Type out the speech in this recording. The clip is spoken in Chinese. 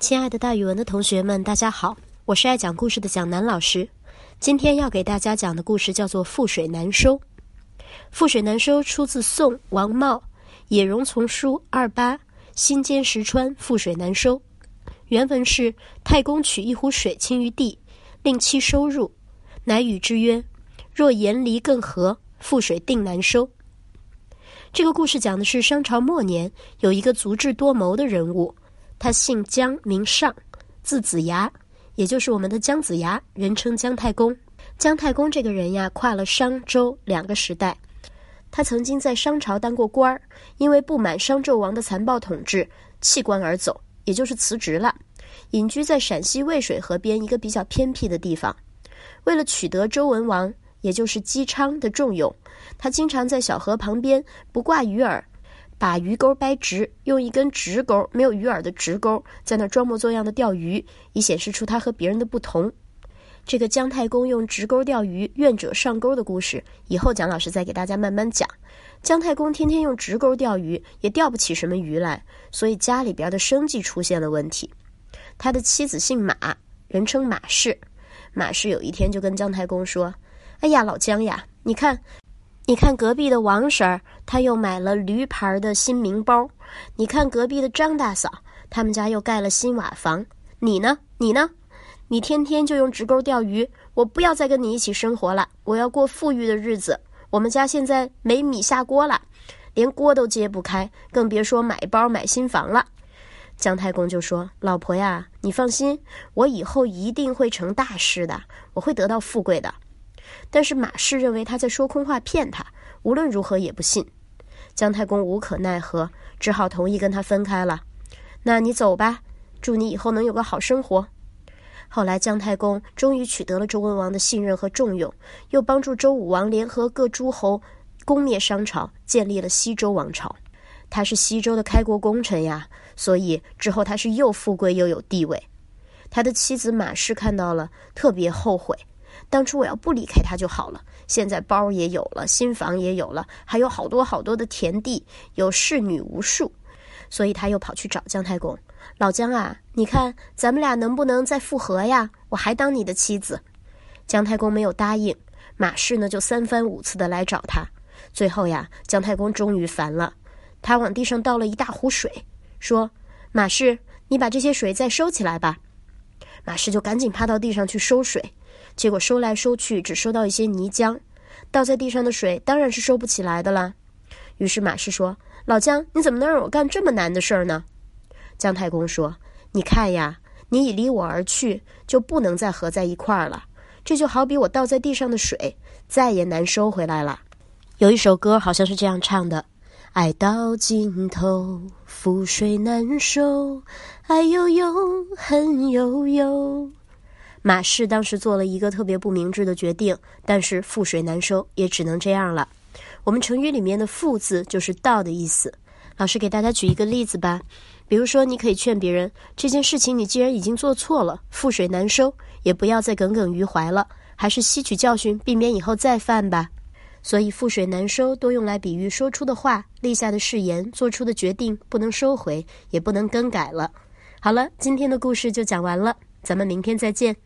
亲爱的，大语文的同学们，大家好，我是爱讲故事的蒋楠老师。今天要给大家讲的故事叫做《覆水难收》。《覆水难收》出自宋王茂《野荣丛书二八》，新兼石川覆水难收。原文是：太公取一壶水倾于地，令其收入，乃与之曰：“若盐离更合，覆水定难收。”这个故事讲的是商朝末年有一个足智多谋的人物。他姓姜，名尚，字子牙，也就是我们的姜子牙，人称姜太公。姜太公这个人呀，跨了商周两个时代。他曾经在商朝当过官儿，因为不满商纣王的残暴统治，弃官而走，也就是辞职了，隐居在陕西渭水河边一个比较偏僻的地方。为了取得周文王，也就是姬昌的重用，他经常在小河旁边不挂鱼饵。把鱼钩掰直，用一根直钩（没有鱼饵的直钩）在那装模作样的钓鱼，以显示出他和别人的不同。这个姜太公用直钩钓鱼，愿者上钩的故事，以后蒋老师再给大家慢慢讲。姜太公天天用直钩钓鱼，也钓不起什么鱼来，所以家里边的生计出现了问题。他的妻子姓马，人称马氏。马氏有一天就跟姜太公说：“哎呀，老姜呀，你看。”你看隔壁的王婶儿，她又买了驴牌的新名包。你看隔壁的张大嫂，他们家又盖了新瓦房。你呢？你呢？你天天就用直钩钓鱼。我不要再跟你一起生活了，我要过富裕的日子。我们家现在没米下锅了，连锅都揭不开，更别说买包买新房了。姜太公就说：“老婆呀，你放心，我以后一定会成大事的，我会得到富贵的。”但是马氏认为他在说空话骗他，无论如何也不信。姜太公无可奈何，只好同意跟他分开了。那你走吧，祝你以后能有个好生活。后来姜太公终于取得了周文王的信任和重用，又帮助周武王联合各诸侯攻灭商朝，建立了西周王朝。他是西周的开国功臣呀，所以之后他是又富贵又有地位。他的妻子马氏看到了，特别后悔。当初我要不离开他就好了。现在包也有了，新房也有了，还有好多好多的田地，有侍女无数，所以他又跑去找姜太公。老姜啊，你看咱们俩能不能再复合呀？我还当你的妻子。姜太公没有答应，马氏呢就三番五次的来找他。最后呀，姜太公终于烦了，他往地上倒了一大壶水，说：“马氏，你把这些水再收起来吧。”马氏就赶紧趴到地上去收水。结果收来收去，只收到一些泥浆，倒在地上的水当然是收不起来的啦。于是马氏说：“老姜，你怎么能让我干这么难的事儿呢？”姜太公说：“你看呀，你已离我而去，就不能再合在一块儿了。这就好比我倒在地上的水，再也难收回来了。”有一首歌好像是这样唱的：“爱到尽头，覆水难收，爱悠悠，恨悠悠。”马氏当时做了一个特别不明智的决定，但是覆水难收，也只能这样了。我们成语里面的“覆”字就是“倒”的意思。老师给大家举一个例子吧，比如说，你可以劝别人，这件事情你既然已经做错了，覆水难收，也不要再耿耿于怀了，还是吸取教训，避免以后再犯吧。所以，覆水难收多用来比喻说出的话、立下的誓言、做出的决定不能收回，也不能更改了。好了，今天的故事就讲完了，咱们明天再见。